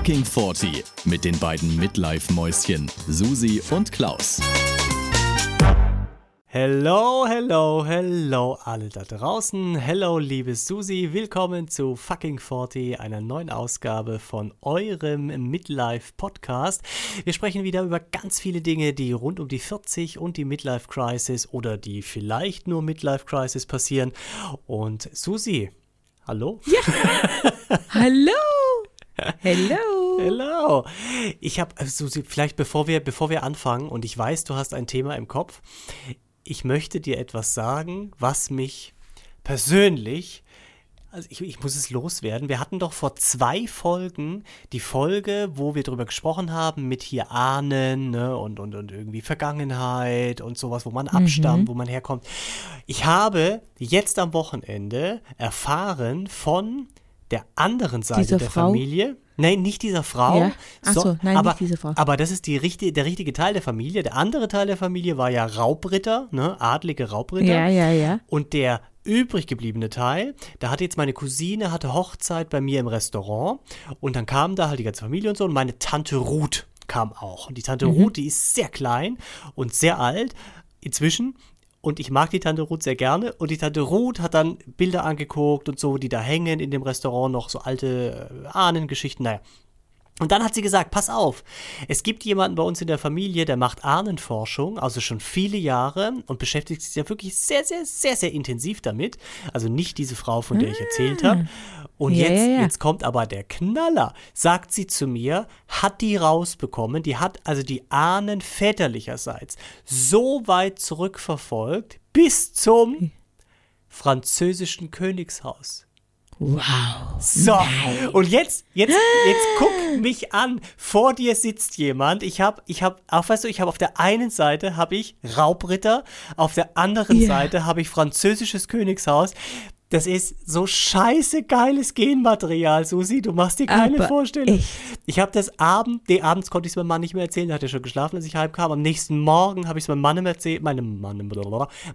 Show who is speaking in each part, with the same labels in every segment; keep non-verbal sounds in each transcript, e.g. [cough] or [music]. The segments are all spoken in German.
Speaker 1: Fucking 40 mit den beiden Midlife-Mäuschen Susi und Klaus.
Speaker 2: Hello, hello, hello alle da draußen. Hello, liebe Susi. Willkommen zu Fucking 40, einer neuen Ausgabe von eurem Midlife Podcast. Wir sprechen wieder über ganz viele Dinge, die rund um die 40 und die Midlife Crisis oder die vielleicht nur Midlife Crisis passieren. Und Susi, hallo?
Speaker 3: Ja. [laughs] hallo. Hello.
Speaker 2: Hello. Ich habe, Susi, vielleicht bevor wir, bevor wir anfangen, und ich weiß, du hast ein Thema im Kopf ich möchte dir etwas sagen, was mich persönlich also ich, ich, muss es loswerden. Wir hatten doch vor zwei Folgen die Folge, wo wir darüber gesprochen haben, mit hier Ahnen ne, und, und, und irgendwie Vergangenheit und sowas, wo man abstammt, mhm. wo man herkommt. Ich habe jetzt am Wochenende erfahren von der anderen Seite Diese der Frau? Familie. Nein, nicht dieser Frau. Ja.
Speaker 3: Achso, so, nein,
Speaker 2: aber,
Speaker 3: nicht diese Frau.
Speaker 2: Aber das ist die richtige, der richtige Teil der Familie. Der andere Teil der Familie war ja Raubritter, ne? adlige Raubritter.
Speaker 3: Ja, ja, ja.
Speaker 2: Und der übrig gebliebene Teil, da hatte jetzt meine Cousine, hatte Hochzeit bei mir im Restaurant und dann kam da halt die ganze Familie und so und meine Tante Ruth kam auch. Und die Tante mhm. Ruth, die ist sehr klein und sehr alt inzwischen und ich mag die Tante Ruth sehr gerne. Und die Tante Ruth hat dann Bilder angeguckt und so, die da hängen in dem Restaurant, noch so alte äh, Ahnengeschichten. Naja, und dann hat sie gesagt, pass auf, es gibt jemanden bei uns in der Familie, der macht Ahnenforschung, also schon viele Jahre und beschäftigt sich ja wirklich sehr, sehr, sehr, sehr intensiv damit. Also nicht diese Frau, von der ich erzählt habe. Und ja, jetzt, ja. jetzt kommt aber der Knaller, sagt sie zu mir, hat die rausbekommen, die hat also die Ahnen väterlicherseits so weit zurückverfolgt bis zum französischen Königshaus.
Speaker 3: Wow.
Speaker 2: So, Nein. und jetzt, jetzt, jetzt [gasps] guck mich an. Vor dir sitzt jemand. Ich habe, ich habe, auch weißt du, ich habe auf der einen Seite habe ich Raubritter, auf der anderen ja. Seite habe ich französisches Königshaus. Das ist so scheiße geiles Genmaterial, Susi. Du machst dir keine Aber Vorstellung. Echt? Ich habe das Abend, nee, abends konnte ich es meinem Mann nicht mehr erzählen. Der hat ja schon geschlafen, als ich heim kam. Am nächsten Morgen habe ich es meinem Mann erzählt, meinem Mann,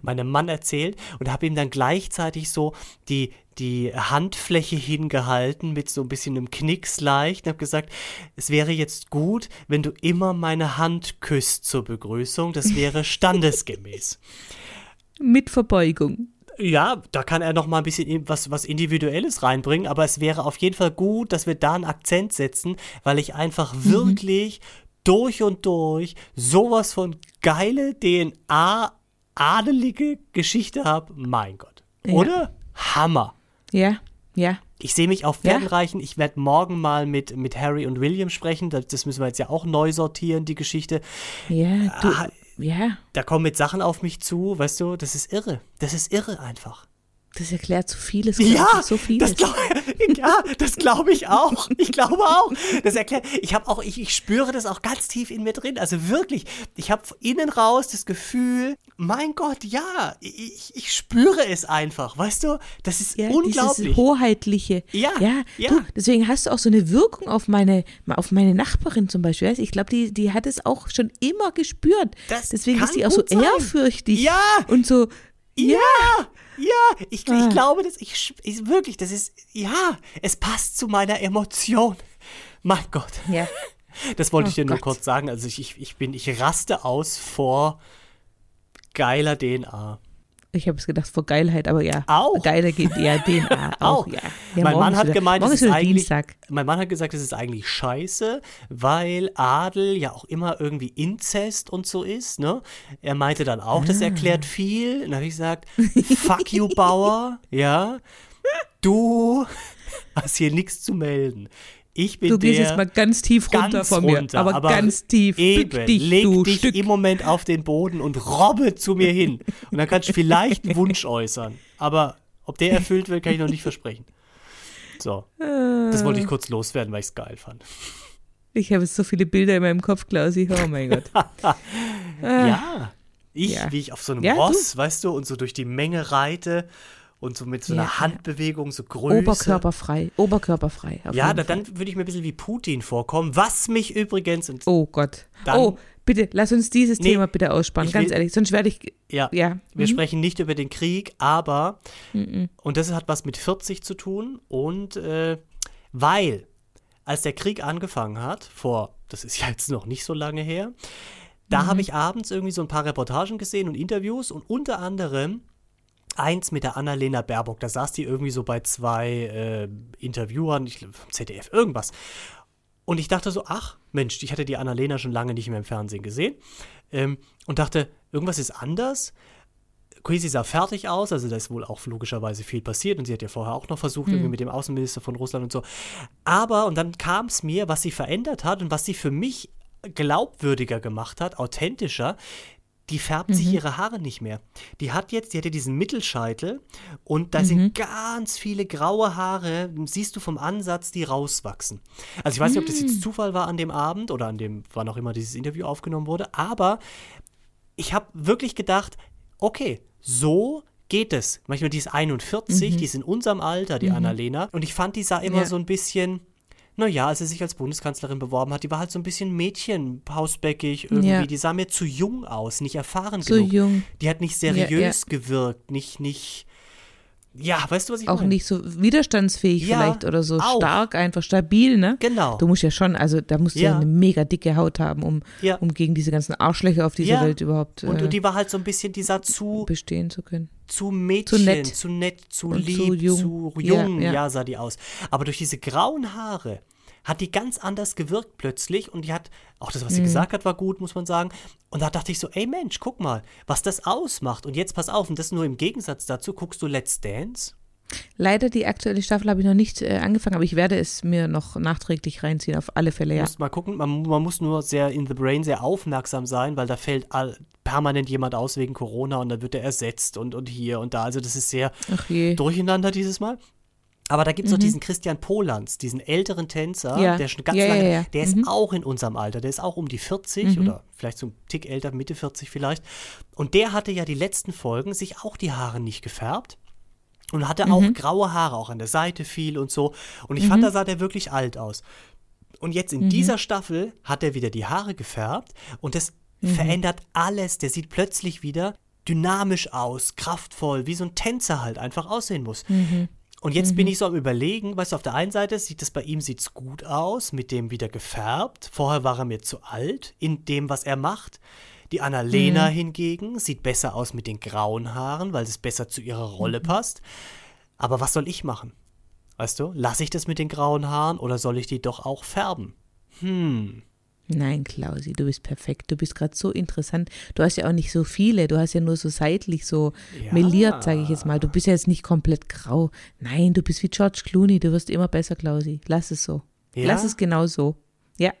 Speaker 2: meinem Mann erzählt und habe ihm dann gleichzeitig so die, die Handfläche hingehalten mit so ein bisschen einem Knicks leicht und habe gesagt, es wäre jetzt gut, wenn du immer meine Hand küsst zur Begrüßung. Das wäre [laughs] standesgemäß.
Speaker 3: Mit Verbeugung.
Speaker 2: Ja, da kann er noch mal ein bisschen was, was Individuelles reinbringen, aber es wäre auf jeden Fall gut, dass wir da einen Akzent setzen, weil ich einfach mhm. wirklich durch und durch sowas von geile DNA, adelige Geschichte habe. Mein Gott. Oder? Ja. Hammer.
Speaker 3: Ja, ja.
Speaker 2: Ich sehe mich auf Pferden ja. Ich werde morgen mal mit, mit Harry und William sprechen. Das, das, müssen wir jetzt ja auch neu sortieren, die Geschichte.
Speaker 3: Ja, du, ah, ja.
Speaker 2: Da kommen jetzt Sachen auf mich zu, weißt du, das ist irre. Das ist irre einfach.
Speaker 3: Das erklärt so vieles.
Speaker 2: Ja,
Speaker 3: so vieles.
Speaker 2: Das glaub, ja, das glaube ich auch. Ich glaube auch. Das erklärt. Ich habe auch, ich, ich spüre das auch ganz tief in mir drin. Also wirklich, ich habe innen raus das Gefühl, mein Gott, ja, ich, ich spüre es einfach. Weißt du, das ist ja, unglaublich. Dieses
Speaker 3: hoheitliche.
Speaker 2: Ja,
Speaker 3: ja. ja. Du, deswegen hast du auch so eine Wirkung auf meine, auf meine Nachbarin zum Beispiel. Ich glaube, die, die hat es auch schon immer gespürt. Das deswegen ist sie auch so sein. ehrfürchtig.
Speaker 2: Ja.
Speaker 3: Und so.
Speaker 2: ja. ja. Ja, ich, ah. ich glaube, dass ich, ich wirklich, das ist, ja, es passt zu meiner Emotion. Mein Gott.
Speaker 3: Ja.
Speaker 2: Das wollte oh ich dir Gott. nur kurz sagen. Also ich, ich bin, ich raste aus vor geiler DNA.
Speaker 3: Ich habe es gedacht vor Geilheit, aber ja.
Speaker 2: Auch.
Speaker 3: Geiler geht ja DNA. [laughs] Auch, auch. ja.
Speaker 2: ja. mein Mann hat wieder, gemeint, es ist, ist eigentlich, Dienstag. mein Mann hat gesagt, es ist eigentlich scheiße, weil Adel ja auch immer irgendwie Inzest und so ist, ne? Er meinte dann auch, ah. das erklärt viel. Und dann habe ich gesagt, fuck you, Bauer, [laughs] ja. Du [laughs] hast hier nichts zu melden. Ich bin
Speaker 3: du gehst jetzt mal ganz tief runter
Speaker 2: ganz
Speaker 3: von mir,
Speaker 2: runter,
Speaker 3: aber, aber, ganz tief.
Speaker 2: Eben, dich, leg dich Stück. im Moment auf den Boden und robbe zu mir hin. Und dann kannst du vielleicht einen Wunsch [laughs] äußern. Aber ob der erfüllt wird, kann ich noch nicht versprechen. So, das wollte ich kurz loswerden, weil ich es geil fand.
Speaker 3: Ich habe so viele Bilder in meinem Kopf, Klausi. Oh mein Gott. [laughs]
Speaker 2: ja, ich, ja. wie ich auf so einem ja, Ross, du? weißt du, und so durch die Menge reite und so mit so einer ja, Handbewegung, so Größe.
Speaker 3: Oberkörperfrei, oberkörperfrei.
Speaker 2: Ja, da, dann würde ich mir ein bisschen wie Putin vorkommen, was mich übrigens.
Speaker 3: Oh Gott. oh, bitte, lass uns dieses nee, Thema bitte ausspannen, ganz will, ehrlich, sonst werde ich.
Speaker 2: Ja, ja. wir mhm. sprechen nicht über den Krieg, aber, mhm. und das hat was mit 40 zu tun und äh, weil als der Krieg angefangen hat, vor, das ist [laughs] ja jetzt noch nicht so lange her, da mhm. habe ich abends irgendwie so ein paar Reportagen gesehen und Interviews und unter anderem eins mit der Annalena Baerbock. Da saß die irgendwie so bei zwei äh, Interviewern, ich, ZDF, irgendwas. Und ich dachte so, ach Mensch, ich hatte die Annalena schon lange nicht mehr im Fernsehen gesehen. Ähm, und dachte, irgendwas ist anders. Quasi sah fertig aus, also da ist wohl auch logischerweise viel passiert und sie hat ja vorher auch noch versucht, mhm. irgendwie mit dem Außenminister von Russland und so. Aber, und dann kam es mir, was sie verändert hat und was sie für mich glaubwürdiger gemacht hat, authentischer, die färbt mhm. sich ihre Haare nicht mehr. Die hat jetzt, die hatte diesen Mittelscheitel und da mhm. sind ganz viele graue Haare, siehst du vom Ansatz, die rauswachsen. Also ich weiß nicht, ob das jetzt mhm. Zufall war an dem Abend oder an dem, wann auch immer dieses Interview aufgenommen wurde, aber ich habe wirklich gedacht, okay, so geht es. Manchmal die ist 41, mhm. die ist in unserem Alter, die mhm. Annalena. Und ich fand, die sah immer ja. so ein bisschen naja, als sie sich als Bundeskanzlerin beworben hat, die war halt so ein bisschen Mädchen, hausbäckig irgendwie. Ja. Die sah mir zu jung aus, nicht erfahren
Speaker 3: zu
Speaker 2: genug.
Speaker 3: jung.
Speaker 2: Die hat nicht seriös ja, ja. gewirkt, nicht, nicht. Ja, weißt du, was ich
Speaker 3: Auch
Speaker 2: meine?
Speaker 3: nicht so widerstandsfähig ja, vielleicht oder so auch. stark, einfach stabil, ne?
Speaker 2: Genau.
Speaker 3: Du musst ja schon, also da musst du ja, eine mega dicke Haut haben, um, um gegen diese ganzen Arschlöcher auf dieser Welt überhaupt
Speaker 2: äh, und, und die war halt so ein bisschen, die sah zu
Speaker 3: bestehen zu können
Speaker 2: zu Mädchen, zu nett, zu, nett, zu lieb, zu jung, zu jung ja, ja. ja, sah die aus. Aber durch diese grauen Haare hat die ganz anders gewirkt plötzlich und die hat, auch das, was sie mhm. gesagt hat, war gut, muss man sagen. Und da dachte ich so, ey Mensch, guck mal, was das ausmacht. Und jetzt pass auf, und das nur im Gegensatz dazu, guckst du Let's Dance?
Speaker 3: Leider die aktuelle Staffel habe ich noch nicht äh, angefangen, aber ich werde es mir noch nachträglich reinziehen, auf alle Fälle, ja.
Speaker 2: Du musst mal gucken, man, man, muss nur sehr in the brain sehr aufmerksam sein, weil da fällt all, permanent jemand aus wegen Corona und dann wird er ersetzt und, und hier und da. Also das ist sehr durcheinander dieses Mal. Aber da gibt es mhm. noch diesen Christian Polans, diesen älteren Tänzer, ja. der schon ganz ja, lange, ja, der ist mhm. auch in unserem Alter, der ist auch um die 40 mhm. oder vielleicht so ein Tick älter, Mitte 40 vielleicht. Und der hatte ja die letzten Folgen sich auch die Haare nicht gefärbt und hatte auch mhm. graue Haare, auch an der Seite viel und so. Und ich fand, mhm. da sah der wirklich alt aus. Und jetzt in dieser Staffel hat er wieder die Haare gefärbt und das verändert alles. Der sieht plötzlich wieder dynamisch aus, kraftvoll, wie so ein Tänzer halt einfach aussehen muss. Mhm. Und jetzt mhm. bin ich so am überlegen, weißt du, auf der einen Seite sieht es bei ihm sieht's gut aus, mit dem wieder gefärbt. Vorher war er mir zu alt in dem, was er macht. Die Annalena mhm. hingegen sieht besser aus mit den grauen Haaren, weil es besser zu ihrer Rolle mhm. passt. Aber was soll ich machen? Weißt du, lasse ich das mit den grauen Haaren oder soll ich die doch auch färben? Hm.
Speaker 3: Nein, Klausi, du bist perfekt. Du bist gerade so interessant. Du hast ja auch nicht so viele. Du hast ja nur so seitlich so ja. meliert, sage ich jetzt mal. Du bist ja jetzt nicht komplett grau. Nein, du bist wie George Clooney. Du wirst immer besser, Klausi. Lass es so. Ja? Lass es genau so. Ja,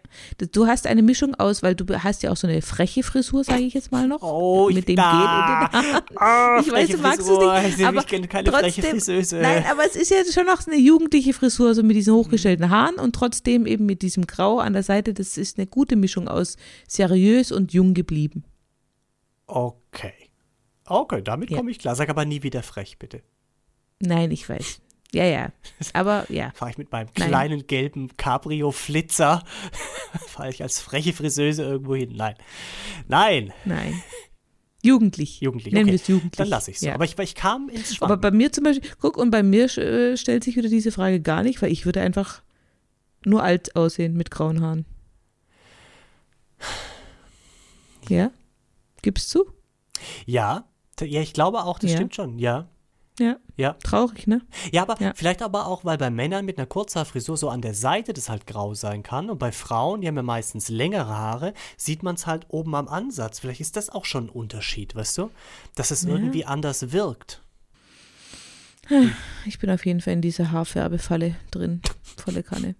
Speaker 3: du hast eine Mischung aus, weil du hast ja auch so eine freche Frisur, sage ich jetzt mal noch.
Speaker 2: Oh,
Speaker 3: mit dem da. Gel in den
Speaker 2: Oh, ich weiß, du magst es nicht, aber ich kenne keine trotzdem, freche Friseuse.
Speaker 3: Nein, aber es ist ja schon noch eine jugendliche Frisur, so mit diesen hochgestellten Haaren und trotzdem eben mit diesem Grau an der Seite. Das ist eine gute Mischung aus seriös und jung geblieben.
Speaker 2: Okay. Okay, damit ja. komme ich klar. Sag aber nie wieder frech, bitte.
Speaker 3: Nein, ich weiß. Ja, ja. Aber ja. [laughs]
Speaker 2: Fahre ich mit meinem kleinen Nein. gelben Cabrio-Flitzer, [laughs] fahre ich als freche Friseuse irgendwo hin. Nein. Nein.
Speaker 3: Nein. Jugendlich.
Speaker 2: Jugendlich.
Speaker 3: Nennen okay. wir es jugendlich.
Speaker 2: Dann lasse ich es. Ja. Aber ich, ich kam ins
Speaker 3: Schwanken. Aber bei mir zum Beispiel, guck, und bei mir äh, stellt sich wieder diese Frage gar nicht, weil ich würde einfach nur alt aussehen mit grauen Haaren. Ja? Gibst du?
Speaker 2: Ja. Ja, ich glaube auch, das ja. stimmt schon, ja.
Speaker 3: Ja. ja. Traurig, ne?
Speaker 2: Ja, aber ja. vielleicht aber auch, weil bei Männern mit einer Kurzhaarfrisur so an der Seite das halt grau sein kann. Und bei Frauen, die haben ja meistens längere Haare, sieht man es halt oben am Ansatz. Vielleicht ist das auch schon ein Unterschied, weißt du? Dass es ja. irgendwie anders wirkt. [sighs]
Speaker 3: Ich bin auf jeden Fall in dieser Haarfärbefalle drin. [laughs] Volle Kanne.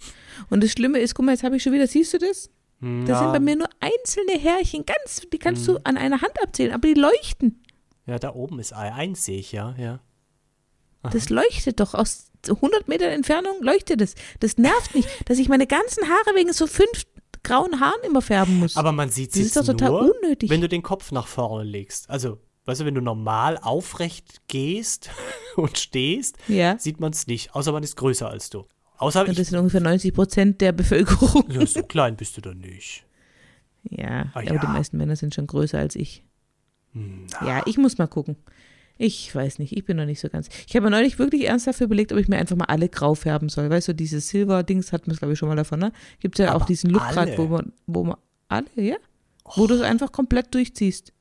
Speaker 3: Und das Schlimme ist, guck mal, jetzt habe ich schon wieder, siehst du das? Ja. Das sind bei mir nur einzelne Härchen, ganz, die kannst hm. du an einer Hand abzählen, aber die leuchten.
Speaker 2: Ja, da oben ist eins, sehe ich ja, ja.
Speaker 3: Das leuchtet doch aus 100 Metern Entfernung leuchtet es. Das nervt mich, dass ich meine ganzen Haare wegen so fünf grauen Haaren immer färben muss.
Speaker 2: Aber man sieht es doch total nur, unnötig. wenn du den Kopf nach vorne legst. Also, weißt du, wenn du normal aufrecht gehst [laughs] und stehst, ja. sieht man es nicht. Außer man ist größer als du. Außer
Speaker 3: und das sind ungefähr 90 Prozent der Bevölkerung.
Speaker 2: Ja, so klein bist du doch nicht.
Speaker 3: Ja, ah, aber ja. die meisten Männer sind schon größer als ich. Na. Ja, ich muss mal gucken. Ich weiß nicht, ich bin noch nicht so ganz. Ich habe mir neulich wirklich ernsthaft überlegt, ob ich mir einfach mal alle grau färben soll. Weißt du, dieses Silber-Dings hatten wir, glaube ich, schon mal davon, ne? Gibt ja
Speaker 2: Aber
Speaker 3: auch diesen Look gerade, wo man, wo man, alle, ja? Wo du es einfach komplett durchziehst.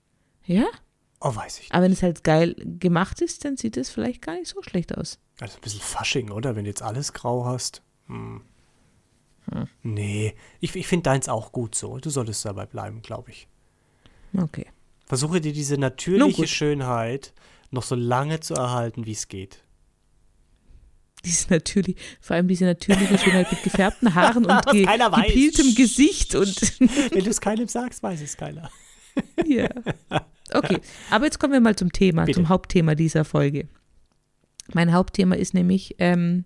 Speaker 3: Ja?
Speaker 2: Oh, weiß ich nicht.
Speaker 3: Aber wenn es halt geil gemacht ist, dann sieht es vielleicht gar nicht so schlecht aus.
Speaker 2: Also ein bisschen Fasching, oder? Wenn du jetzt alles grau hast. Hm. Nee, ich, ich finde deins auch gut so. Du solltest dabei bleiben, glaube ich.
Speaker 3: Okay.
Speaker 2: Versuche dir diese natürliche. Schönheit noch so lange zu erhalten, wie es geht.
Speaker 3: Diese natürlich, vor allem diese natürliche Schönheit mit gefärbten Haaren und [laughs] ge gepieltem Gesicht und
Speaker 2: Wenn du es keinem sagst, weiß es keiner. [laughs]
Speaker 3: ja. Okay, aber jetzt kommen wir mal zum Thema,
Speaker 2: Bitte.
Speaker 3: zum Hauptthema dieser Folge. Mein Hauptthema ist nämlich ähm,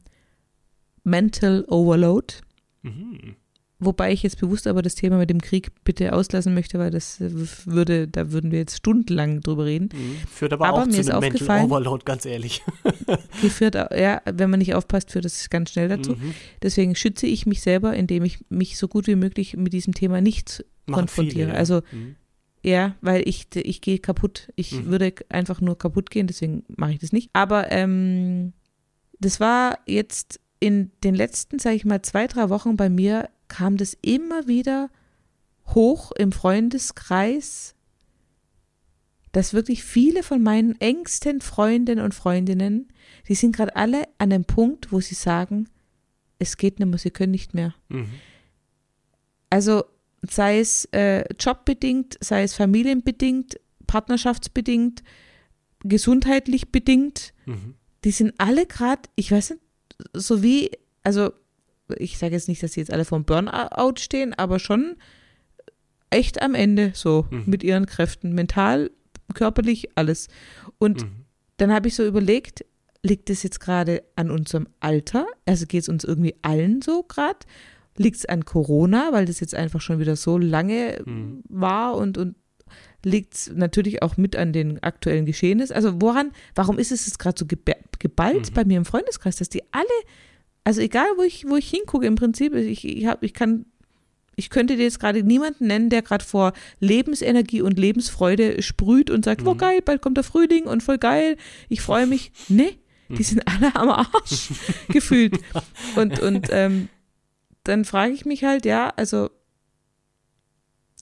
Speaker 3: Mental Overload.
Speaker 2: Mhm.
Speaker 3: Wobei ich jetzt bewusst aber das Thema mit dem Krieg bitte auslassen möchte, weil das äh, würde, da würden wir jetzt stundenlang drüber reden.
Speaker 2: Mhm. Führt aber,
Speaker 3: Aber
Speaker 2: auch
Speaker 3: mir
Speaker 2: zu
Speaker 3: ist
Speaker 2: einem Mental
Speaker 3: aufgefallen-
Speaker 2: Overload, ganz ehrlich. [laughs]
Speaker 3: Geführt, ja, wenn man nicht aufpasst, führt das ganz schnell dazu.
Speaker 2: Mhm.
Speaker 3: Deswegen schütze ich mich selber, indem ich mich so gut wie möglich mit diesem Thema nicht
Speaker 2: Machen
Speaker 3: konfrontiere.
Speaker 2: viele, ja.
Speaker 3: Also
Speaker 2: Mhm.
Speaker 3: ja, weil ich, ich gehe kaputt. Ich
Speaker 2: Mhm.
Speaker 3: würde einfach nur kaputt gehen, deswegen mache ich das nicht. Aber ähm, das war jetzt in den letzten, sage ich mal, zwei, drei Wochen bei mir, kam das immer wieder hoch im Freundeskreis, dass wirklich viele von meinen engsten Freundinnen und Freundinnen, die sind gerade alle an dem Punkt, wo sie sagen, es geht nicht mehr, sie können nicht mehr.
Speaker 2: Mhm.
Speaker 3: Also sei es äh, jobbedingt, sei es familienbedingt, partnerschaftsbedingt, gesundheitlich bedingt,
Speaker 2: Mhm.
Speaker 3: die sind alle gerade, ich weiß nicht, so wie, also ich sage jetzt nicht, dass sie jetzt alle vom Burnout stehen, aber schon echt am Ende so
Speaker 2: Mhm.
Speaker 3: mit ihren Kräften, mental, körperlich, alles. Und
Speaker 2: Mhm.
Speaker 3: dann habe ich so überlegt, liegt es jetzt gerade an unserem Alter? Also geht es uns irgendwie allen so gerade? Liegt es an Corona, weil das jetzt einfach schon wieder so lange
Speaker 2: Mhm.
Speaker 3: war und, und liegt es natürlich auch mit an den aktuellen Geschehnissen? Also woran, warum ist es jetzt gerade so geba- geballt
Speaker 2: Mhm.
Speaker 3: bei mir im Freundeskreis, dass die alle, also egal wo ich, wo ich hingucke, im Prinzip, ich, ich, hab, ich kann ich könnte dir jetzt gerade niemanden nennen, der gerade vor Lebensenergie und Lebensfreude sprüht und sagt, oh
Speaker 2: Mhm.
Speaker 3: geil, bald kommt der Frühling und voll geil, ich freue mich. [laughs] Nee, die
Speaker 2: Mhm.
Speaker 3: sind alle am Arsch [laughs] gefühlt. Und, und ähm, dann frage ich mich halt, ja, also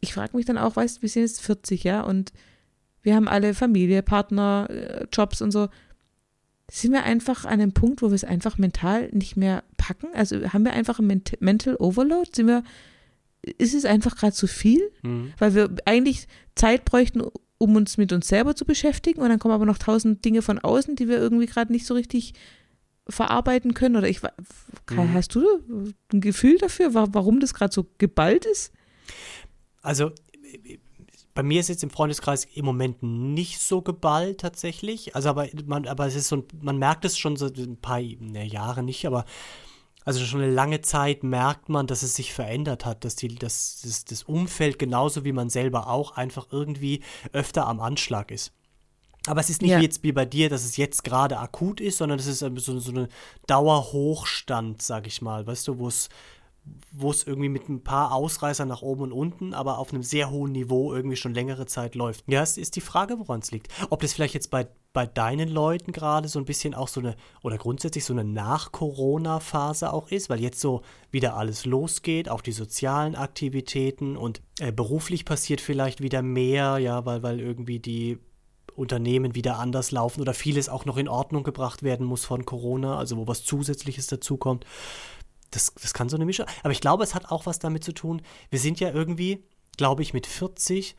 Speaker 3: ich frage mich dann auch, weißt du, wir sind jetzt 40, ja, und wir haben alle Familie, Partner, äh, Jobs und so. Sind wir einfach an einem Punkt, wo wir es einfach mental nicht mehr packen? Also haben wir einfach ein Ment Mental Overload? Sind wir, ist es einfach gerade zu viel?
Speaker 2: Mhm.
Speaker 3: Weil wir eigentlich Zeit bräuchten, um uns mit uns selber zu beschäftigen und dann kommen aber noch tausend Dinge von außen, die wir irgendwie gerade nicht so richtig verarbeiten können. Oder ich,
Speaker 2: Mhm.
Speaker 3: hast du ein Gefühl dafür, wa- warum das gerade so geballt ist?
Speaker 2: Also bei mir ist jetzt im Freundeskreis im Moment nicht so geballt tatsächlich. Also aber man, aber es ist so, ein- man merkt es schon so ein paar ne, Jahre nicht, aber also schon eine lange Zeit merkt man, dass es sich verändert hat, dass die, dass das, das Umfeld genauso wie man selber auch einfach irgendwie öfter am Anschlag ist. Aber es ist nicht
Speaker 3: Ja.
Speaker 2: wie jetzt wie bei dir, dass es jetzt gerade akut ist, sondern es ist so, so eine Dauerhochstand, sag ich mal, weißt du, wo es wo es irgendwie mit ein paar Ausreißern nach oben und unten, aber auf einem sehr hohen Niveau irgendwie schon längere Zeit läuft. Ja, es ist die Frage, woran es liegt. Ob das vielleicht jetzt bei, bei deinen Leuten gerade so ein bisschen auch so eine, oder grundsätzlich so eine Nach-Corona-Phase auch ist, weil jetzt so wieder alles losgeht, auch die sozialen Aktivitäten und äh, beruflich passiert vielleicht wieder mehr, ja, weil, weil irgendwie die Unternehmen wieder anders laufen oder vieles auch noch in Ordnung gebracht werden muss von Corona, also wo was Zusätzliches dazukommt. Das, das kann so eine Mischung. Aber ich glaube, es hat auch was damit zu tun. Wir sind ja irgendwie, glaube ich, mit 40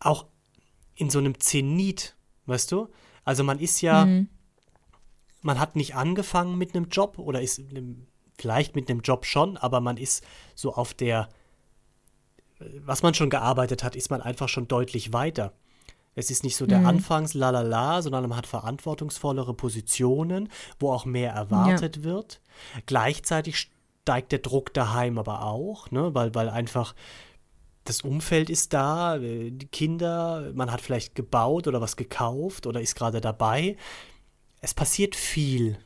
Speaker 2: auch in so einem Zenit, weißt du? Also man ist ja,
Speaker 3: Mhm.
Speaker 2: man hat nicht angefangen mit einem Job oder ist einem, vielleicht mit einem Job schon, aber man ist so auf der, was man schon gearbeitet hat, ist man einfach schon deutlich weiter. Es ist nicht so der
Speaker 3: Mhm.
Speaker 2: Anfangs lalala, sondern man hat verantwortungsvollere Positionen, wo auch mehr erwartet wird. Gleichzeitig steigt der Druck daheim aber auch, ne? weil, weil einfach das Umfeld ist da, äh, die Kinder, man hat vielleicht gebaut oder was gekauft oder ist gerade dabei. Es passiert viel.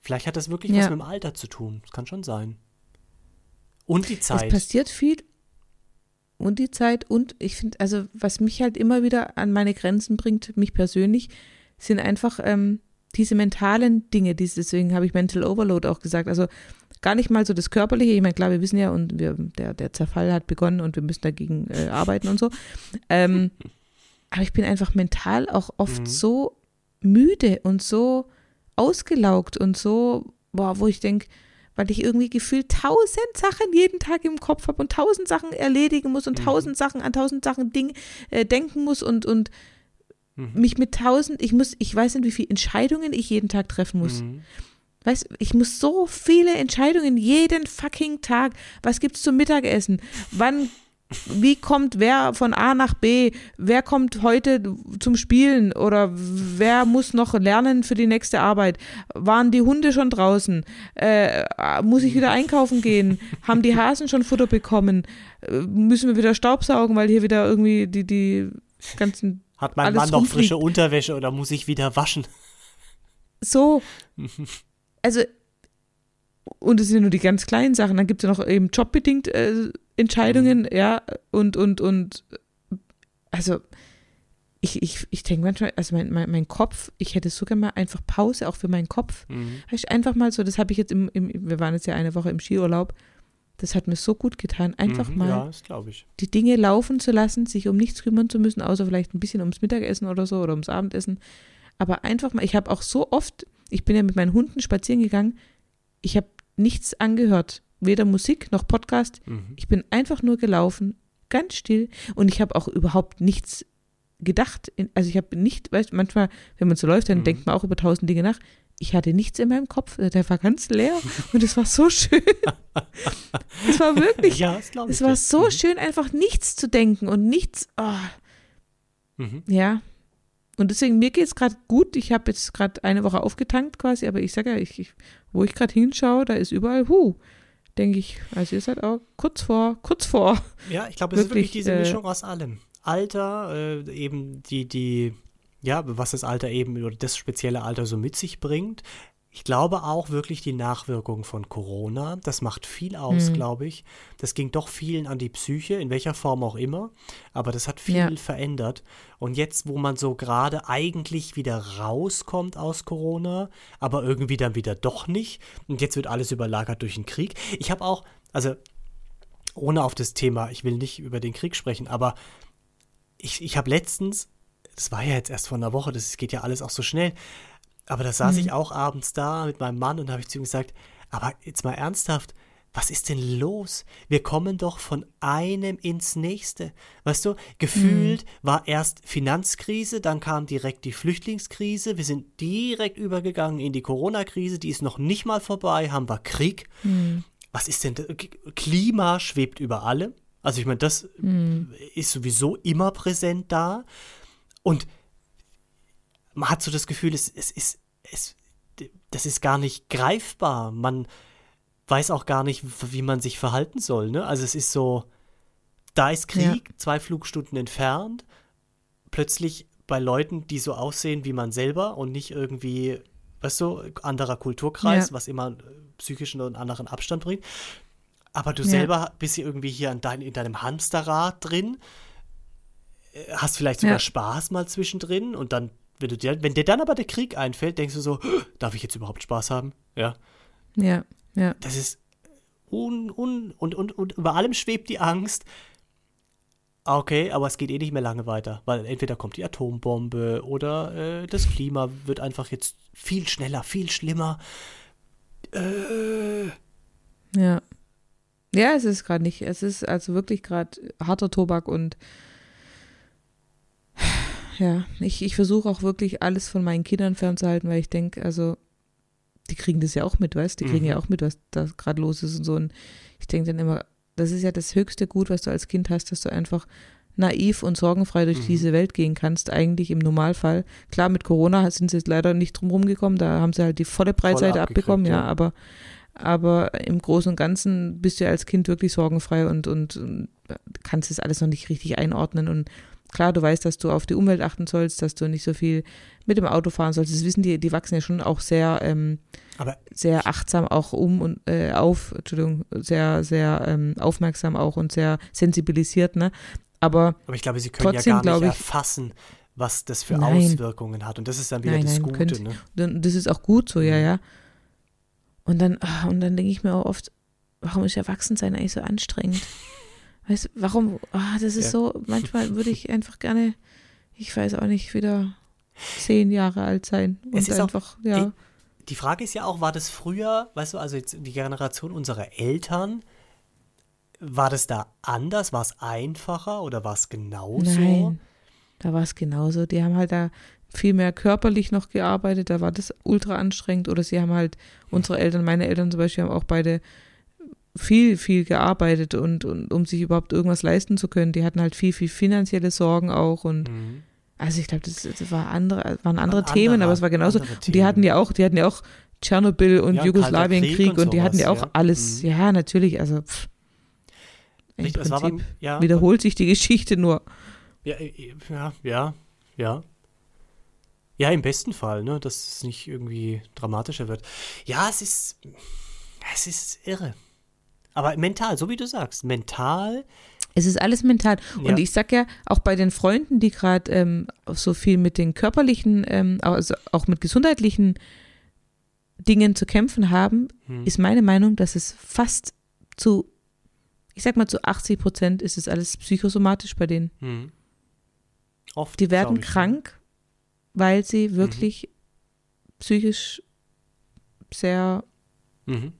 Speaker 2: Vielleicht hat das wirklich was
Speaker 3: Ja.
Speaker 2: mit dem Alter zu tun. Das kann schon sein. Und die
Speaker 3: Es
Speaker 2: Zeit.
Speaker 3: passiert viel und die Zeit und ich finde, also was mich halt immer wieder an meine Grenzen bringt, mich persönlich, sind einfach ähm, diese mentalen Dinge, diese, deswegen habe ich Mental Overload auch gesagt. Also gar nicht mal so das Körperliche. Ich meine, klar, wir wissen ja, und wir, der, der Zerfall hat begonnen und wir müssen dagegen äh, arbeiten und so. Ähm, [laughs] aber ich bin einfach mental auch oft mhm. so müde und so ausgelaugt und so, boah, wo ich denke, weil ich irgendwie gefühlt tausend Sachen jeden Tag im Kopf habe und tausend Sachen erledigen muss und mhm. tausend Sachen an tausend Sachen Ding, äh, denken muss und, und mhm. mich mit tausend, ich muss, ich weiß nicht, wie viele Entscheidungen ich jeden Tag treffen muss. Mhm. Weißt, ich muss so viele Entscheidungen jeden fucking Tag. Was gibt's zum Mittagessen? Wann wie kommt wer von A nach B? Wer kommt heute zum Spielen oder wer muss noch lernen für die nächste Arbeit? Waren die Hunde schon draußen? Äh, muss ich wieder einkaufen gehen? Haben die Hasen schon Futter bekommen? Äh, müssen wir wieder Staubsaugen, weil hier wieder irgendwie die, die ganzen.
Speaker 2: Hat mein Mann noch frische Unterwäsche oder muss ich wieder waschen?
Speaker 3: So. [laughs] Also, und es sind nur die ganz kleinen Sachen. Dann gibt es ja noch eben jobbedingt äh, Entscheidungen, mhm. ja, und, und, und, also, ich, ich, ich denke manchmal, also mein, mein, mein Kopf, ich hätte sogar mal einfach Pause, auch für meinen Kopf. Mhm. Einfach mal so, das habe ich jetzt im, im, wir waren jetzt ja eine Woche im Skiurlaub, das hat mir so gut getan, einfach mhm, mal
Speaker 2: ja,
Speaker 3: die Dinge laufen zu lassen, sich um nichts kümmern zu müssen, außer vielleicht ein bisschen ums Mittagessen oder so oder ums Abendessen. Aber einfach mal, ich habe auch so oft, ich bin ja mit meinen Hunden spazieren gegangen, ich habe nichts angehört. Weder Musik noch Podcast. Mhm. Ich bin einfach nur gelaufen, ganz still. Und ich habe auch überhaupt nichts gedacht. Also ich habe nicht, weißt du, manchmal, wenn man so läuft, dann mhm. denkt man auch über tausend Dinge nach. Ich hatte nichts in meinem Kopf, der war ganz leer [laughs] und es war so schön. [laughs] es war wirklich, ja, das es war so mhm. schön, einfach nichts zu denken und nichts, oh. mhm. ja, und deswegen, mir geht es gerade gut. Ich habe jetzt gerade eine Woche aufgetankt quasi, aber ich sage ja, ich, ich, wo ich gerade hinschaue, da ist überall, hu, denke ich. Also ihr seid auch kurz vor, kurz vor.
Speaker 2: Ja, ich glaube, es wirklich, ist wirklich diese äh, Mischung aus allem. Alter, äh, eben die, die, ja, was das Alter eben oder das spezielle Alter so mit sich bringt. Ich glaube auch wirklich die Nachwirkung von Corona. Das macht viel aus, mhm. glaube ich. Das ging doch vielen an die Psyche, in welcher Form auch immer. Aber das hat viel ja. verändert. Und jetzt, wo man so gerade eigentlich wieder rauskommt aus Corona, aber irgendwie dann wieder doch nicht. Und jetzt wird alles überlagert durch den Krieg. Ich habe auch, also ohne auf das Thema, ich will nicht über den Krieg sprechen, aber ich, ich habe letztens, das war ja jetzt erst vor einer Woche, das geht ja alles auch so schnell, aber da saß mhm. ich auch abends da mit meinem Mann und habe ich zu ihm gesagt, aber jetzt mal ernsthaft, was ist denn los? Wir kommen doch von einem ins nächste. Weißt du, gefühlt mhm. war erst Finanzkrise, dann kam direkt die Flüchtlingskrise, wir sind direkt übergegangen in die Corona-Krise, die ist noch nicht mal vorbei, haben wir Krieg. Mhm. Was ist denn, Klima schwebt über allem. Also ich meine, das mhm. ist sowieso immer präsent da. Und man hat so das Gefühl, es, es ist, es, das ist gar nicht greifbar. Man weiß auch gar nicht, wie man sich verhalten soll. Ne? Also es ist so, da ist Krieg, ja. zwei Flugstunden entfernt, plötzlich bei Leuten, die so aussehen wie man selber und nicht irgendwie, weißt du, anderer Kulturkreis, ja. was immer psychischen und anderen Abstand bringt. Aber du ja. selber bist hier irgendwie hier dein, in deinem Hamsterrad drin, äh, hast vielleicht sogar Spaß mal zwischendrin und dann wenn, du dir, wenn dir dann aber der Krieg einfällt, denkst du so, darf ich jetzt überhaupt Spaß haben? Ja.
Speaker 3: Ja, ja.
Speaker 2: Das ist un, un, und, und, und über allem schwebt die Angst. Okay, aber es geht eh nicht mehr lange weiter, weil entweder kommt die Atombombe oder äh, das Klima wird einfach jetzt viel schneller, viel schlimmer. Äh.
Speaker 3: Ja. Ja, es ist gerade nicht. Es ist also wirklich gerade harter Tobak und ja, ich, ich versuche auch wirklich alles von meinen Kindern fernzuhalten, weil ich denke, also die kriegen das ja auch mit, weißt Die kriegen mhm. ja auch mit, was da gerade los ist und so. Und ich denke dann immer, das ist ja das höchste Gut, was du als Kind hast, dass du einfach naiv und sorgenfrei durch mhm. diese Welt gehen kannst, eigentlich im Normalfall. Klar, mit Corona sind sie jetzt leider nicht drum rumgekommen, da haben sie halt die volle Breitseite voll abbekommen, ja, ja, aber aber im Großen und Ganzen bist du ja als Kind wirklich sorgenfrei und, und, und kannst das alles noch nicht richtig einordnen und klar, du weißt, dass du auf die Umwelt achten sollst, dass du nicht so viel mit dem Auto fahren sollst. Das wissen die, die wachsen ja schon auch sehr, ähm, sehr achtsam auch um und äh, auf, Entschuldigung, sehr, sehr ähm, aufmerksam auch und sehr sensibilisiert, ne? Aber,
Speaker 2: aber ich glaube, sie können
Speaker 3: Trotzdem
Speaker 2: ja gar nicht
Speaker 3: ich-
Speaker 2: erfassen, was das für
Speaker 3: Nein.
Speaker 2: Auswirkungen hat. Und das ist dann wieder
Speaker 3: Nein,
Speaker 2: das
Speaker 3: nein,
Speaker 2: Gute.
Speaker 3: könnt-
Speaker 2: ne?
Speaker 3: das ist auch gut so, ja,
Speaker 2: Mhm.
Speaker 3: ja. Und dann, ah, und dann denke ich mir auch oft, warum ist Erwachsensein eigentlich so anstrengend? [laughs] Weißt du, warum, ah, das ist
Speaker 2: Ja.
Speaker 3: so, manchmal würde ich einfach gerne, ich weiß auch nicht, wieder zehn Jahre alt sein und
Speaker 2: Es ist auch-
Speaker 3: einfach, ja.
Speaker 2: Die Frage ist ja auch, war das früher, weißt du, also jetzt die Generation unserer Eltern, war das da anders? War es einfacher oder war es genauso?
Speaker 3: Nein, da war es genauso. Die haben halt da viel mehr körperlich noch gearbeitet, da war das ultra anstrengend. Oder sie haben halt, unsere Eltern, meine Eltern zum Beispiel, haben auch beide viel, viel gearbeitet und, und um sich überhaupt irgendwas leisten zu können. Die hatten halt viel, viel finanzielle Sorgen auch und
Speaker 2: Mhm.
Speaker 3: also ich glaube, das, das war andere, waren andere
Speaker 2: Waren
Speaker 3: Themen,
Speaker 2: andere-
Speaker 3: aber es war genauso. Und die hatten ja auch, die hatten ja auch Tschernobyl und
Speaker 2: Ja,
Speaker 3: Jugoslawienkrieg
Speaker 2: Krieg
Speaker 3: und,
Speaker 2: und
Speaker 3: die hatten ja auch
Speaker 2: ja.
Speaker 3: alles.
Speaker 2: Mhm.
Speaker 3: Ja, natürlich, also pff, im
Speaker 2: Richtig, war
Speaker 3: Prinzip
Speaker 2: beim, ja,
Speaker 3: wiederholt sich die Geschichte nur.
Speaker 2: Ja, äh, ja, ja, ja. Ja, im besten Fall, ne, dass es nicht irgendwie dramatischer wird. Ja, es ist, es ist irre. Aber mental, so wie du sagst, mental,
Speaker 3: Es ist alles mental.
Speaker 2: Ja.
Speaker 3: Und ich sag ja, auch bei den Freunden, die gerade ähm, so viel mit den körperlichen, ähm, also auch mit gesundheitlichen Dingen zu kämpfen haben,
Speaker 2: Hm.
Speaker 3: ist meine Meinung, dass es fast zu, ich sag mal zu 80 Prozent ist es alles psychosomatisch bei denen.
Speaker 2: hm. oft.
Speaker 3: Die werden krank, weil
Speaker 2: Mhm.
Speaker 3: sie wirklich psychisch sehr
Speaker 2: Mhm.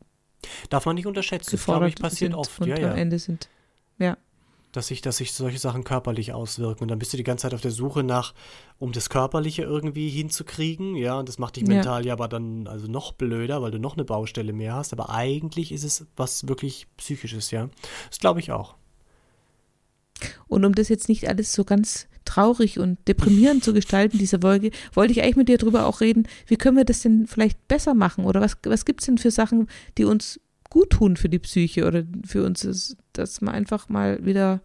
Speaker 2: Darf man nicht unterschätzen. Das, glaube
Speaker 3: gefordert
Speaker 2: ich, passiert
Speaker 3: sind
Speaker 2: oft,
Speaker 3: und
Speaker 2: ja,
Speaker 3: am
Speaker 2: ja.
Speaker 3: Ende sind.
Speaker 2: Dass sich, dass sich solche Sachen körperlich auswirken. Und dann bist du die ganze Zeit auf der Suche nach, um das Körperliche irgendwie hinzukriegen. Ja, und das macht dich
Speaker 3: Ja.
Speaker 2: mental ja aber dann also noch blöder, weil du noch eine Baustelle mehr hast. Aber eigentlich ist es was wirklich Psychisches, ja. Das glaube ich auch.
Speaker 3: Und um das jetzt nicht alles so ganz traurig und deprimierend zu gestalten, diese Folge, wollte ich eigentlich mit dir drüber auch reden, wie können wir das denn vielleicht besser machen? Oder was, was gibt es denn für Sachen, die uns gut tun für die Psyche oder für uns, ist, dass man einfach mal wieder,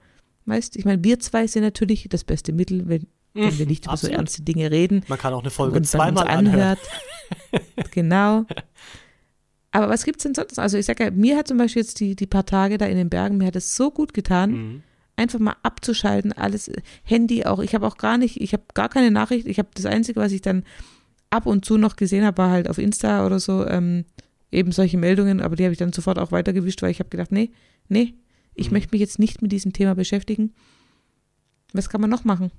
Speaker 3: weißt, ich meine, wir zwei sind natürlich das beste Mittel, wenn, wenn wir nicht über so ernste Dinge reden
Speaker 2: Man kann auch eine Folge zweimal anhören.
Speaker 3: anhört. [laughs] [laughs] genau. Aber was gibt's denn sonst? Also ich sage ja, mir hat zum Beispiel jetzt die, die paar Tage da in den Bergen, mir hat es so gut getan,
Speaker 2: Mhm.
Speaker 3: Einfach mal abzuschalten, alles, äh, Handy auch. Ich habe auch gar nicht, ich habe gar keine Nachricht. Ich habe das Einzige, was ich dann ab und zu noch gesehen habe, war halt auf Insta oder so, ähm, eben solche Meldungen, aber die habe ich dann sofort auch weitergewischt, weil ich habe gedacht, nee, nee, ich
Speaker 2: Mhm.
Speaker 3: möchte mich jetzt nicht mit diesem Thema beschäftigen. Was kann man noch machen?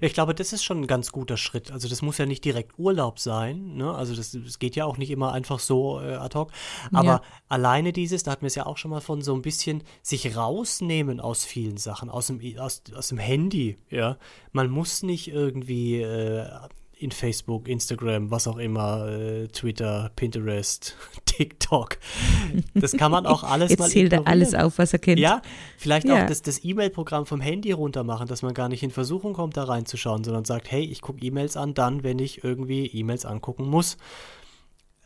Speaker 2: Ich glaube, das ist schon ein ganz guter Schritt. Also das muss ja nicht direkt Urlaub sein. Ne? Also das, das geht ja auch nicht immer einfach so äh, ad hoc. Aber
Speaker 3: Ja.
Speaker 2: alleine dieses, da hatten wir es ja auch schon mal von so ein bisschen sich rausnehmen aus vielen Sachen, aus dem, aus, aus dem Handy. Ja, man muss nicht irgendwie äh, in Facebook, Instagram, was auch immer, äh, Twitter, Pinterest, [laughs] TikTok. Das kann man auch alles
Speaker 3: Jetzt
Speaker 2: mal
Speaker 3: zählt er alles auf, was er kennt.
Speaker 2: Ja, vielleicht
Speaker 3: Ja.
Speaker 2: auch das, das E-Mail-Programm vom Handy runter machen, dass man gar nicht in Versuchung kommt, da reinzuschauen, sondern sagt, hey, ich gucke E-Mails an, dann, wenn ich irgendwie E-Mails angucken muss.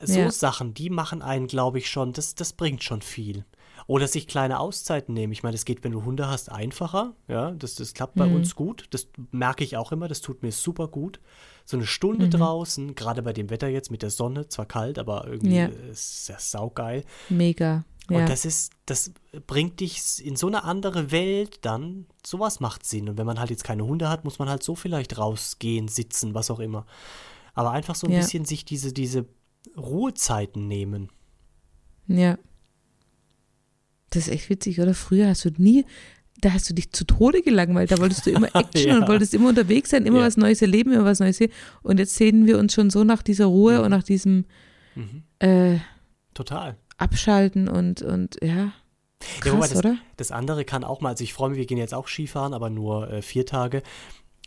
Speaker 2: So
Speaker 3: Ja.
Speaker 2: Sachen, die machen einen, glaube ich, schon, das, das bringt schon viel. Oder sich kleine Auszeiten nehmen. Ich meine, das geht, wenn du Hunde hast, einfacher. Ja, das, das klappt bei
Speaker 3: Mhm.
Speaker 2: uns gut. Das merke ich auch immer. Das tut mir super gut. So eine Stunde
Speaker 3: Mhm.
Speaker 2: draußen, gerade bei dem Wetter jetzt mit der Sonne, zwar kalt, aber irgendwie
Speaker 3: Ja.
Speaker 2: ist ja saugeil.
Speaker 3: Mega.
Speaker 2: Und
Speaker 3: Ja.
Speaker 2: das ist, das bringt dich in so eine andere Welt dann. Sowas macht Sinn. Und wenn man halt jetzt keine Hunde hat, muss man halt so vielleicht rausgehen, sitzen, was auch immer. Aber einfach so ein
Speaker 3: Ja.
Speaker 2: bisschen sich diese, diese Ruhezeiten nehmen.
Speaker 3: Ja. Das ist echt witzig, oder? Früher hast du nie, da hast du dich zu Tode gelangweilt. Da wolltest du immer [laughs] Action
Speaker 2: Ja.
Speaker 3: und wolltest immer unterwegs sein, immer
Speaker 2: Ja.
Speaker 3: was Neues erleben, immer was Neues sehen. Und jetzt sehen wir uns schon so nach dieser Ruhe
Speaker 2: Mhm.
Speaker 3: und nach diesem
Speaker 2: Mhm.
Speaker 3: äh,
Speaker 2: Total.
Speaker 3: Abschalten und, und ja.
Speaker 2: Ja,
Speaker 3: Krass,
Speaker 2: das,
Speaker 3: oder?
Speaker 2: das andere kann auch mal, also ich freue mich, wir gehen jetzt auch Skifahren, aber nur äh, vier Tage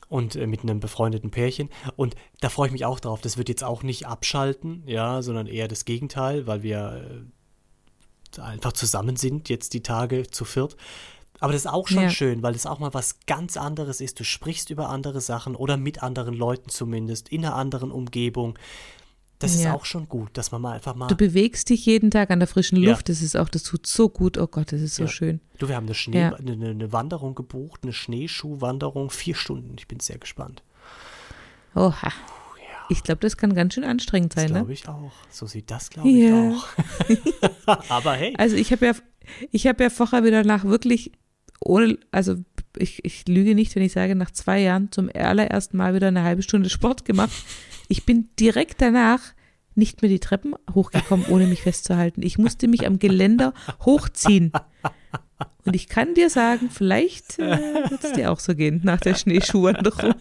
Speaker 2: und äh, mit einem befreundeten Pärchen. Und da freue ich mich auch drauf. Das wird jetzt auch nicht abschalten, ja, sondern eher das Gegenteil, weil wir äh, einfach zusammen sind, jetzt die Tage zu viert. Aber das ist auch schon
Speaker 3: Ja.
Speaker 2: schön, weil es auch mal was ganz anderes ist. Du sprichst über andere Sachen oder mit anderen Leuten zumindest, in einer anderen Umgebung. Das
Speaker 3: Ja.
Speaker 2: ist auch schon gut, dass man mal einfach mal.
Speaker 3: Du bewegst dich jeden Tag an der frischen
Speaker 2: Ja.
Speaker 3: Luft. Das ist auch, das tut so gut. Oh Gott, das ist so
Speaker 2: Ja.
Speaker 3: schön.
Speaker 2: Du, wir haben eine, Schnee,
Speaker 3: Ja.
Speaker 2: eine, eine- Wanderung gebucht, eine Schneeschuhwanderung, vier Stunden. Ich bin sehr gespannt.
Speaker 3: Oha. Ich glaube, das kann ganz schön anstrengend
Speaker 2: Das
Speaker 3: sein, ne?
Speaker 2: glaube ich auch. So sieht das, glaube
Speaker 3: Ja.
Speaker 2: ich auch. [laughs] Aber hey,
Speaker 3: Also ich habe ja, ich habe ja vorher wieder nach wirklich ohne, also ich, ich lüge nicht, wenn ich sage, nach zwei Jahren zum allerersten Mal wieder eine halbe Stunde Sport gemacht. Ich bin direkt danach nicht mehr die Treppen hochgekommen, ohne mich festzuhalten. Ich musste mich am Geländer hochziehen. Und ich kann dir sagen, vielleicht äh, wird es dir auch so gehen nach der Schneeschuhwanderung.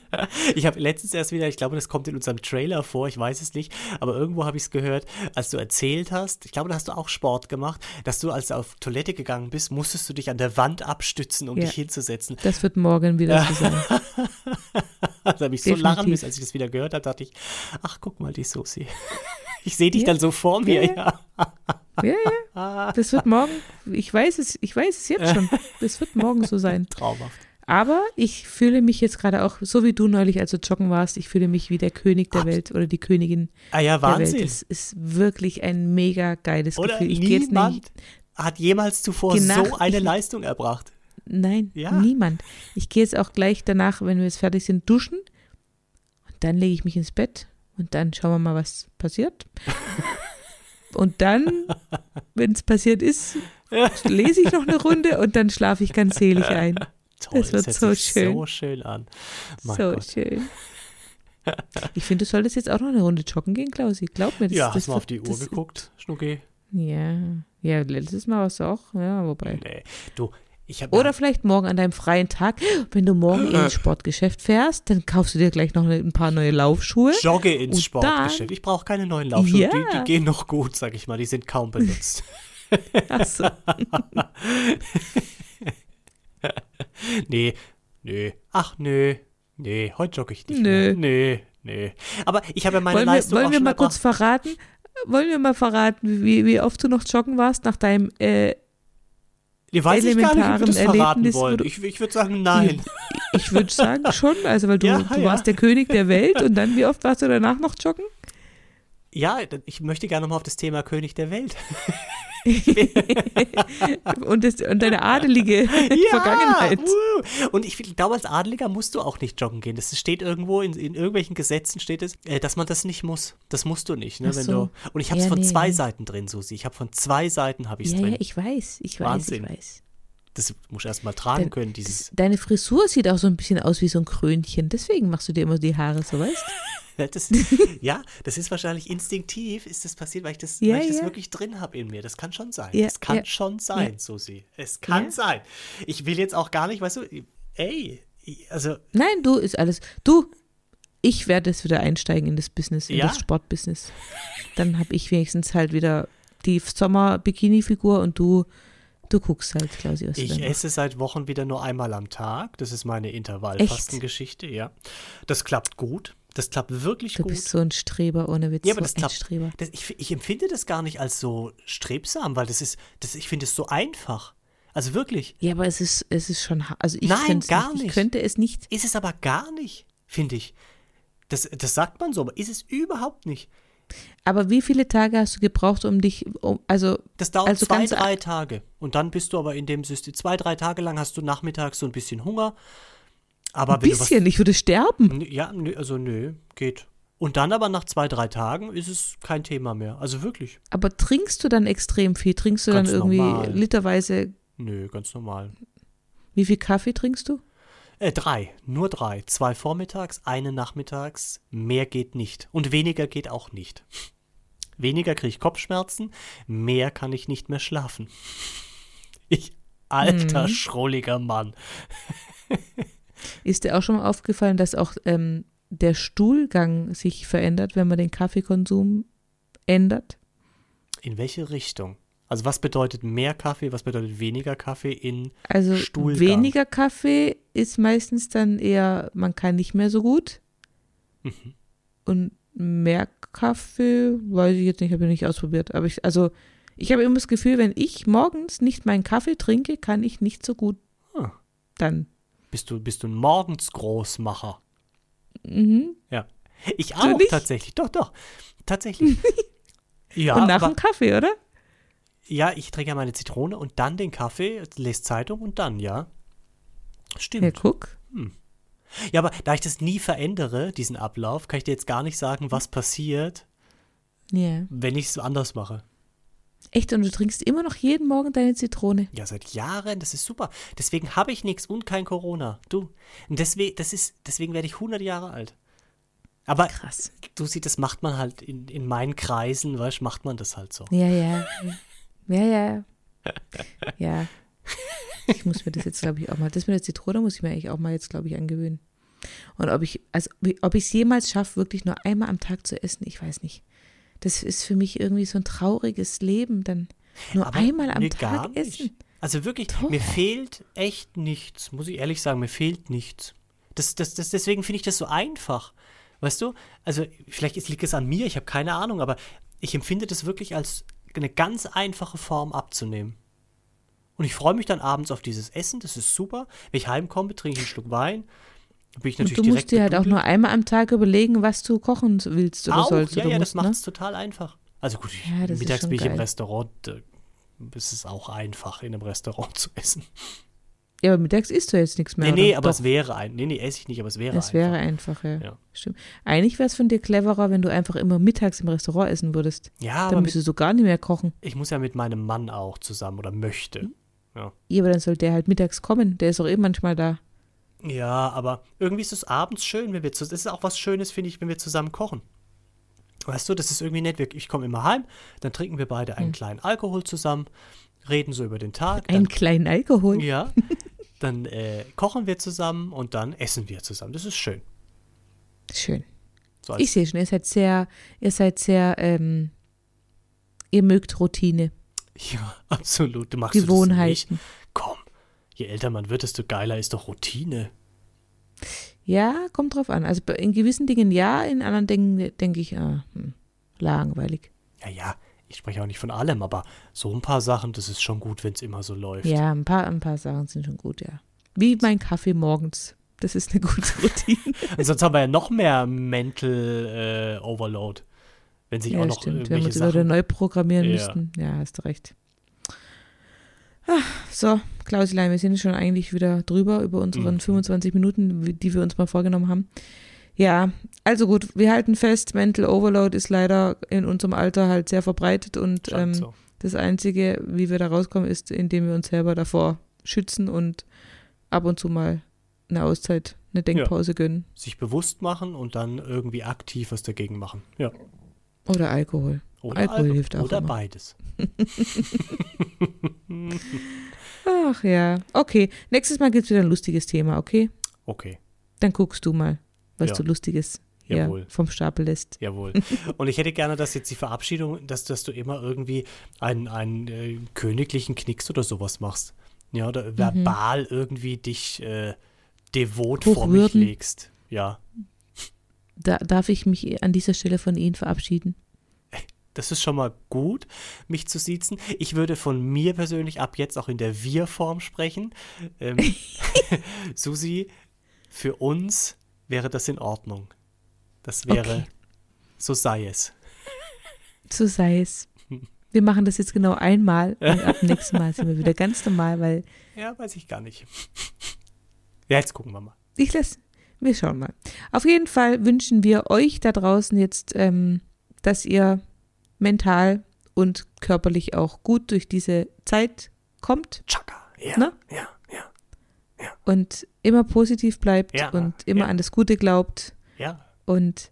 Speaker 2: ich habe letztens erst wieder, ich glaube, das kommt in unserem Trailer vor, ich weiß es nicht, aber irgendwo habe ich es gehört, als du erzählt hast, ich glaube, da hast du auch Sport gemacht, dass du, als du auf Toilette gegangen bist, musstest du dich an der Wand abstützen, um
Speaker 3: Ja.
Speaker 2: dich hinzusetzen.
Speaker 3: Das wird morgen wieder so sein. [laughs]
Speaker 2: Da habe ich so
Speaker 3: Definitiv.
Speaker 2: lachen müssen, als ich das wieder gehört habe, dachte ich, ach, guck mal, die Susi. Ich sehe dich
Speaker 3: Ja.
Speaker 2: dann so vor mir,
Speaker 3: Ja,
Speaker 2: ja.
Speaker 3: Ja, ja. Das wird morgen, ich weiß es, ich weiß es jetzt schon. Das wird morgen so sein.
Speaker 2: Traumhaft.
Speaker 3: Aber ich fühle mich jetzt gerade auch, so wie du neulich, als du joggen warst, ich fühle mich wie der König der
Speaker 2: Abs-
Speaker 3: Welt oder die Königin
Speaker 2: Ah ja,
Speaker 3: der Welt.
Speaker 2: Wahnsinn.
Speaker 3: Es ist wirklich ein mega geiles
Speaker 2: Oder
Speaker 3: Gefühl. Ich
Speaker 2: niemand
Speaker 3: nicht,
Speaker 2: hat jemals zuvor
Speaker 3: Genach-
Speaker 2: so eine
Speaker 3: ich-
Speaker 2: Leistung erbracht.
Speaker 3: nein,
Speaker 2: Ja.
Speaker 3: niemand. Ich gehe jetzt auch gleich danach, wenn wir jetzt fertig sind, duschen und dann lege ich mich ins Bett und dann schauen wir mal, was passiert. [laughs] Und dann, [laughs] wenn es passiert ist, lese ich noch eine Runde und dann schlafe ich ganz selig ein.
Speaker 2: Toll,
Speaker 3: Das wird
Speaker 2: hört
Speaker 3: so
Speaker 2: sich
Speaker 3: schön.
Speaker 2: so schön an. Mein
Speaker 3: so
Speaker 2: Gott.
Speaker 3: schön. [laughs] Ich finde, du solltest jetzt auch noch eine Runde joggen gehen, Klausi. Glaub mir, das
Speaker 2: Ja,
Speaker 3: das
Speaker 2: hast du mal auf die Uhr
Speaker 3: das,
Speaker 2: geguckt, Schnucki?
Speaker 3: Ja, ja, letztes Mal warst du auch, ja, wobei.
Speaker 2: Nee. Du,
Speaker 3: Oder vielleicht morgen an deinem freien Tag, wenn du morgen [laughs] ins Sportgeschäft fährst, dann kaufst du dir gleich noch ein paar neue Laufschuhe.
Speaker 2: Jogge ins Sportgeschäft. Ich brauche keine neuen Laufschuhe.
Speaker 3: Ja.
Speaker 2: Die, die gehen noch gut, sag ich mal. Die sind kaum benutzt. [laughs]
Speaker 3: Achso. [laughs]
Speaker 2: nee, nö. Ach, nö. Nee, heute jogge ich nicht
Speaker 3: Nö.
Speaker 2: mehr. Nee, nee. Aber ich habe ja meine
Speaker 3: Wollen wir,
Speaker 2: Leistung
Speaker 3: wollen
Speaker 2: auch
Speaker 3: wir mal kurz verraten? Wollen wir mal verraten, wie, wie oft du noch joggen warst nach deinem äh,
Speaker 2: Ich weiß ich gar nicht, ob wir
Speaker 3: elementaren
Speaker 2: das verraten
Speaker 3: Erlebnis,
Speaker 2: wollen. Ich, ich würde sagen, nein.
Speaker 3: Ich würde sagen schon, also weil du,
Speaker 2: Ja,
Speaker 3: du
Speaker 2: ja.
Speaker 3: warst der König der Welt und dann, wie oft warst du danach noch joggen?
Speaker 2: Ja, ich möchte gerne nochmal auf das Thema König der Welt. [laughs]
Speaker 3: Und, das, und deine adelige Vergangenheit.
Speaker 2: wuh. Und ich glaube, als Adeliger musst du auch nicht joggen gehen. Das steht irgendwo, in, in irgendwelchen Gesetzen steht es, äh, dass man das nicht muss. Das musst du nicht, ne?
Speaker 3: So.
Speaker 2: du, und ich habe es
Speaker 3: Ja,
Speaker 2: von
Speaker 3: nee,
Speaker 2: zwei. Seiten drin, Susi. Ich habe von zwei Seiten habe ich es
Speaker 3: Ja,
Speaker 2: drin.
Speaker 3: ja, ich weiß, ich weiß,
Speaker 2: Wahnsinn.
Speaker 3: ich weiß.
Speaker 2: das muss ich erst mal tragen
Speaker 3: Dein-
Speaker 2: können, dieses.
Speaker 3: Deine Frisur sieht auch so ein bisschen aus wie so ein Krönchen. Deswegen machst du dir immer die Haare so, weißt [laughs] [laughs]
Speaker 2: Das, [laughs] ja, das ist wahrscheinlich instinktiv, ist das passiert, weil ich das,
Speaker 3: Ja,
Speaker 2: weil ich das
Speaker 3: ja.
Speaker 2: wirklich drin habe in mir. Das kann schon sein.
Speaker 3: Ja,
Speaker 2: das kann schon sein. Susi. Es kann sein. Ich will jetzt auch gar nicht, weißt du, ey, also
Speaker 3: Nein, du ist alles. Du, ich werde jetzt wieder einsteigen in das Business, in
Speaker 2: Ja?
Speaker 3: das Sportbusiness. Dann habe ich wenigstens halt wieder die Sommer-Bikini-Figur und du, du guckst halt, Klausi, was
Speaker 2: Ich esse seit Wochen wieder nur einmal am Tag. Das ist meine Intervallfastengeschichte, ja. Das klappt gut. Das klappt wirklich
Speaker 3: Du
Speaker 2: gut.
Speaker 3: bist so ein Streber, ohne Witz.
Speaker 2: ja, aber das klappt. Das, ich, ich empfinde das gar nicht als so strebsam, weil das ist, das, ich finde es so einfach. Also wirklich.
Speaker 3: Ja, aber es ist, es ist schon, also ich
Speaker 2: Nein,
Speaker 3: könnte es
Speaker 2: gar
Speaker 3: nicht. Ich
Speaker 2: nicht.
Speaker 3: könnte es nicht.
Speaker 2: Ist es aber gar nicht, finde ich. Das, das sagt man so, aber ist es überhaupt nicht.
Speaker 3: Aber wie viele Tage hast du gebraucht, um dich, um, also,
Speaker 2: Das dauert
Speaker 3: Also
Speaker 2: zwei, drei Tage. Und dann bist du aber in dem System, zwei, drei Tage lang hast du nachmittags so ein bisschen Hunger. Aber
Speaker 3: ein
Speaker 2: du was
Speaker 3: bisschen, ich würde sterben.
Speaker 2: Ja, also nö, geht. Und dann aber nach zwei, drei Tagen ist es kein Thema mehr. Also wirklich.
Speaker 3: Aber trinkst du dann extrem viel? Trinkst du
Speaker 2: Ganz
Speaker 3: dann irgendwie
Speaker 2: normal.
Speaker 3: literweise,
Speaker 2: Nö, ganz normal.
Speaker 3: wie viel Kaffee trinkst du?
Speaker 2: Äh, drei, nur drei. Zwei vormittags, eine nachmittags. Mehr geht nicht. Und weniger geht auch nicht. Weniger kriege ich Kopfschmerzen, mehr kann ich nicht mehr schlafen. Ich, alter, schrulliger Mann. [laughs]
Speaker 3: Ist dir auch schon mal aufgefallen, dass auch ähm, der Stuhlgang sich verändert, wenn man den Kaffeekonsum ändert?
Speaker 2: In welche Richtung? Also was bedeutet mehr Kaffee, was bedeutet weniger Kaffee in
Speaker 3: Also
Speaker 2: Stuhlgang.
Speaker 3: weniger Kaffee ist meistens dann eher, man kann nicht mehr so gut.
Speaker 2: Mhm.
Speaker 3: Und mehr Kaffee, weiß ich jetzt nicht, habe ich nicht ausprobiert. Aber ich, also ich habe immer das Gefühl, wenn ich morgens nicht meinen Kaffee trinke, kann ich nicht so gut
Speaker 2: Ah.
Speaker 3: dann.
Speaker 2: Bist du, bist du ein Morgensgroßmacher?
Speaker 3: Mhm.
Speaker 2: Ja. Ich auch
Speaker 3: nicht?
Speaker 2: tatsächlich. Doch, doch. tatsächlich. [laughs] ja,
Speaker 3: und nach dem Kaffee, oder?
Speaker 2: ja, ich trinke ja meine Zitrone und dann den Kaffee, lese Zeitung und dann, ja. Stimmt.
Speaker 3: Ja, guck.
Speaker 2: Ja, aber da ich das nie verändere, diesen Ablauf, kann ich dir jetzt gar nicht sagen, was passiert,
Speaker 3: Ja.
Speaker 2: wenn ich es anders mache.
Speaker 3: Echt, und du trinkst immer noch jeden Morgen deine Zitrone.
Speaker 2: Ja, seit Jahren, das ist super. Deswegen habe ich nichts und kein Corona. Du. Und deswegen, das ist, deswegen werde ich 100 Jahre alt. Aber
Speaker 3: Krass.
Speaker 2: du siehst, das macht man halt in, in meinen Kreisen, weißt du, macht man das halt so.
Speaker 3: Ja, ja. Ja, ja. Ja. Ich muss mir das jetzt, glaube ich, auch mal, das mit der Zitrone muss ich mir eigentlich auch mal jetzt, glaube ich, angewöhnen. Und ob ich, also ob ich es jemals schaffe, wirklich nur einmal am Tag zu essen, ich weiß nicht. Das ist für mich irgendwie so ein trauriges Leben, dann nur
Speaker 2: Aber
Speaker 3: einmal am Tag essen.
Speaker 2: Also wirklich,
Speaker 3: Doch.
Speaker 2: mir fehlt echt nichts, muss ich ehrlich sagen, mir fehlt nichts. Das, das, das, deswegen finde ich das so einfach. Weißt du? Also, vielleicht liegt es an mir, ich habe keine Ahnung, aber ich empfinde das wirklich als eine ganz einfache Form abzunehmen. Und ich freue mich dann abends auf dieses Essen, das ist super. Wenn ich heimkomme, trinke ich einen Schluck Wein. Bin ich
Speaker 3: Und
Speaker 2: natürlich
Speaker 3: du
Speaker 2: direkt
Speaker 3: musst dir halt auch nur einmal am Tag überlegen, was du kochen willst oder
Speaker 2: Auch,
Speaker 3: sollst.
Speaker 2: ja, ja,
Speaker 3: musst,
Speaker 2: das macht
Speaker 3: ne?
Speaker 2: es total einfach. Also gut, ich,
Speaker 3: Ja,
Speaker 2: mittags bin ich im
Speaker 3: geil.
Speaker 2: Restaurant, da ist es auch einfach, in einem Restaurant [laughs] zu essen.
Speaker 3: Ja, aber mittags isst du jetzt nichts mehr.
Speaker 2: Nee, nee,
Speaker 3: oder?
Speaker 2: aber
Speaker 3: Doch.
Speaker 2: es wäre ein. Nee, nee, esse ich nicht, aber es wäre
Speaker 3: Es
Speaker 2: einfach.
Speaker 3: wäre einfach, ja.
Speaker 2: Ja.
Speaker 3: Stimmt. Eigentlich wäre es von dir cleverer, wenn du einfach immer mittags im Restaurant essen würdest.
Speaker 2: Ja,
Speaker 3: Dann müsstest du gar nicht mehr kochen.
Speaker 2: ich muss ja mit meinem Mann auch zusammen oder möchte.
Speaker 3: Hm?
Speaker 2: Ja.
Speaker 3: Ja, aber dann soll der halt mittags kommen. Der ist auch eh manchmal da.
Speaker 2: Ja, aber irgendwie ist es abends schön, wenn wir zusammen. Das ist auch was Schönes, finde ich, wenn wir zusammen kochen. Weißt du, das ist irgendwie nett. Ich komme immer heim, dann trinken wir beide einen kleinen Alkohol zusammen, reden so über den Tag.
Speaker 3: Einen
Speaker 2: Dann,
Speaker 3: kleinen Alkohol.
Speaker 2: ja, [laughs] dann äh, kochen wir zusammen und dann essen wir zusammen. Das ist schön.
Speaker 3: Schön.
Speaker 2: So
Speaker 3: Ich sehe schon, ihr seid sehr, ihr seid sehr, ähm, ihr mögt Routine,
Speaker 2: ja, [laughs] absolut. Du machst du das nicht? Je älter man wird, desto geiler ist doch Routine.
Speaker 3: Ja, kommt drauf an. Also in gewissen Dingen ja, in anderen Dingen denke ich, hm, langweilig.
Speaker 2: Ja, ja, ich spreche auch nicht von allem, aber so ein paar Sachen, das ist schon gut, wenn es immer so läuft.
Speaker 3: Ja, ein paar, ein paar Sachen sind schon gut, ja. Wie mein Kaffee morgens. Das ist eine gute [laughs] Routine.
Speaker 2: Sonst haben wir ja noch mehr Mental äh, Overload. Wenn sich auch
Speaker 3: ja,
Speaker 2: noch
Speaker 3: stimmt. Wenn wir wieder
Speaker 2: Sachen.
Speaker 3: neu programmieren
Speaker 2: Ja.
Speaker 3: müssten. Ja, hast du recht. Ah, so, Klausilein, wir sind schon eigentlich wieder drüber über unseren
Speaker 2: Mhm.
Speaker 3: 25 Minuten, die wir uns mal vorgenommen haben. Ja, also gut, wir halten fest, Mental Overload ist leider in unserem Alter halt sehr verbreitet und ähm,
Speaker 2: so.
Speaker 3: das Einzige, wie wir da rauskommen, ist, indem wir uns selber davor schützen und ab und zu mal eine Auszeit, eine Denkpause gönnen.
Speaker 2: Sich bewusst machen und dann irgendwie aktiv was dagegen machen. Ja.
Speaker 3: Oder Alkohol.
Speaker 2: Oder
Speaker 3: Alkohol hilft auch
Speaker 2: Oder
Speaker 3: immer.
Speaker 2: beides. [laughs] [laughs]
Speaker 3: Ach ja, okay. Nächstes Mal gibt es wieder ein lustiges Thema, okay?
Speaker 2: Okay,
Speaker 3: Dann guckst du mal, was
Speaker 2: Ja.
Speaker 3: du Lustiges
Speaker 2: Jawohl.
Speaker 3: vom Stapel lässt.
Speaker 2: jawohl. [laughs] Und ich hätte gerne, dass jetzt die Verabschiedung, dass, dass du immer irgendwie einen, einen äh, königlichen Knicks oder sowas machst. Ja, oder verbal irgendwie dich äh, devot vor mich
Speaker 3: Hochwürden.
Speaker 2: legst. Ja.
Speaker 3: Da darf ich mich an dieser Stelle von Ihnen verabschieden.
Speaker 2: Das ist schon mal gut, mich zu siezen. Ich würde von mir persönlich ab jetzt auch in der Wir-Form sprechen. Ähm, [laughs] [laughs] Susi, für uns wäre das in Ordnung. Das wäre,
Speaker 3: Okay.
Speaker 2: so sei es.
Speaker 3: So sei es. Wir machen das jetzt genau einmal [laughs] und ab nächsten Mal sind wir wieder ganz normal, weil
Speaker 2: Ja, weiß ich gar nicht. Ja, jetzt gucken wir mal.
Speaker 3: ich lasse, wir schauen mal. Auf jeden Fall wünschen wir euch da draußen jetzt, ähm, dass ihr mental und körperlich auch gut durch diese Zeit kommt
Speaker 2: Chaka. Ja,
Speaker 3: Ne?
Speaker 2: ja, ja,
Speaker 3: und immer positiv bleibt
Speaker 2: Ja,
Speaker 3: und immer
Speaker 2: ja.
Speaker 3: an das Gute glaubt
Speaker 2: ja.
Speaker 3: und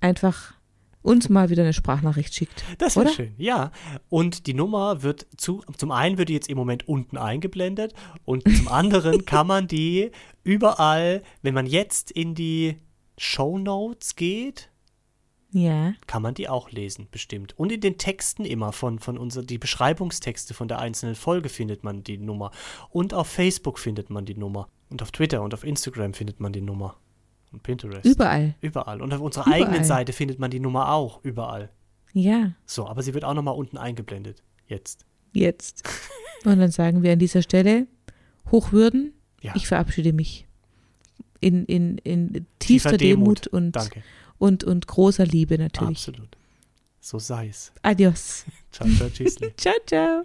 Speaker 3: einfach uns mal wieder eine Sprachnachricht schickt.
Speaker 2: Das wäre schön, ja. Und die Nummer wird zu, zum einen wird die jetzt im Moment unten eingeblendet und zum [laughs] anderen kann man die überall, wenn man jetzt in die Show Notes geht,
Speaker 3: Ja,
Speaker 2: kann man die auch lesen, bestimmt. Und in den Texten immer von, von unser, die Beschreibungstexte von der einzelnen Folge findet man die Nummer. Und auf Facebook findet man die Nummer. Und auf Twitter und auf Instagram findet man die Nummer. Und Pinterest.
Speaker 3: überall.
Speaker 2: Überall. Und auf unserer
Speaker 3: Überall.
Speaker 2: eigenen Seite findet man die Nummer auch. Überall.
Speaker 3: Ja,
Speaker 2: So, aber sie wird auch nochmal unten eingeblendet. Jetzt.
Speaker 3: jetzt. Und dann sagen wir an dieser Stelle, Hochwürden,
Speaker 2: Ja.
Speaker 3: ich verabschiede mich. In, in, in tiefster
Speaker 2: Tiefer Demut.
Speaker 3: Demut, und,
Speaker 2: Danke.
Speaker 3: Und, und großer Liebe natürlich.
Speaker 2: Absolut. So sei es.
Speaker 3: Adios. [laughs]
Speaker 2: Ciao, ciao, tschüssli. [laughs]
Speaker 3: ciao, ciao.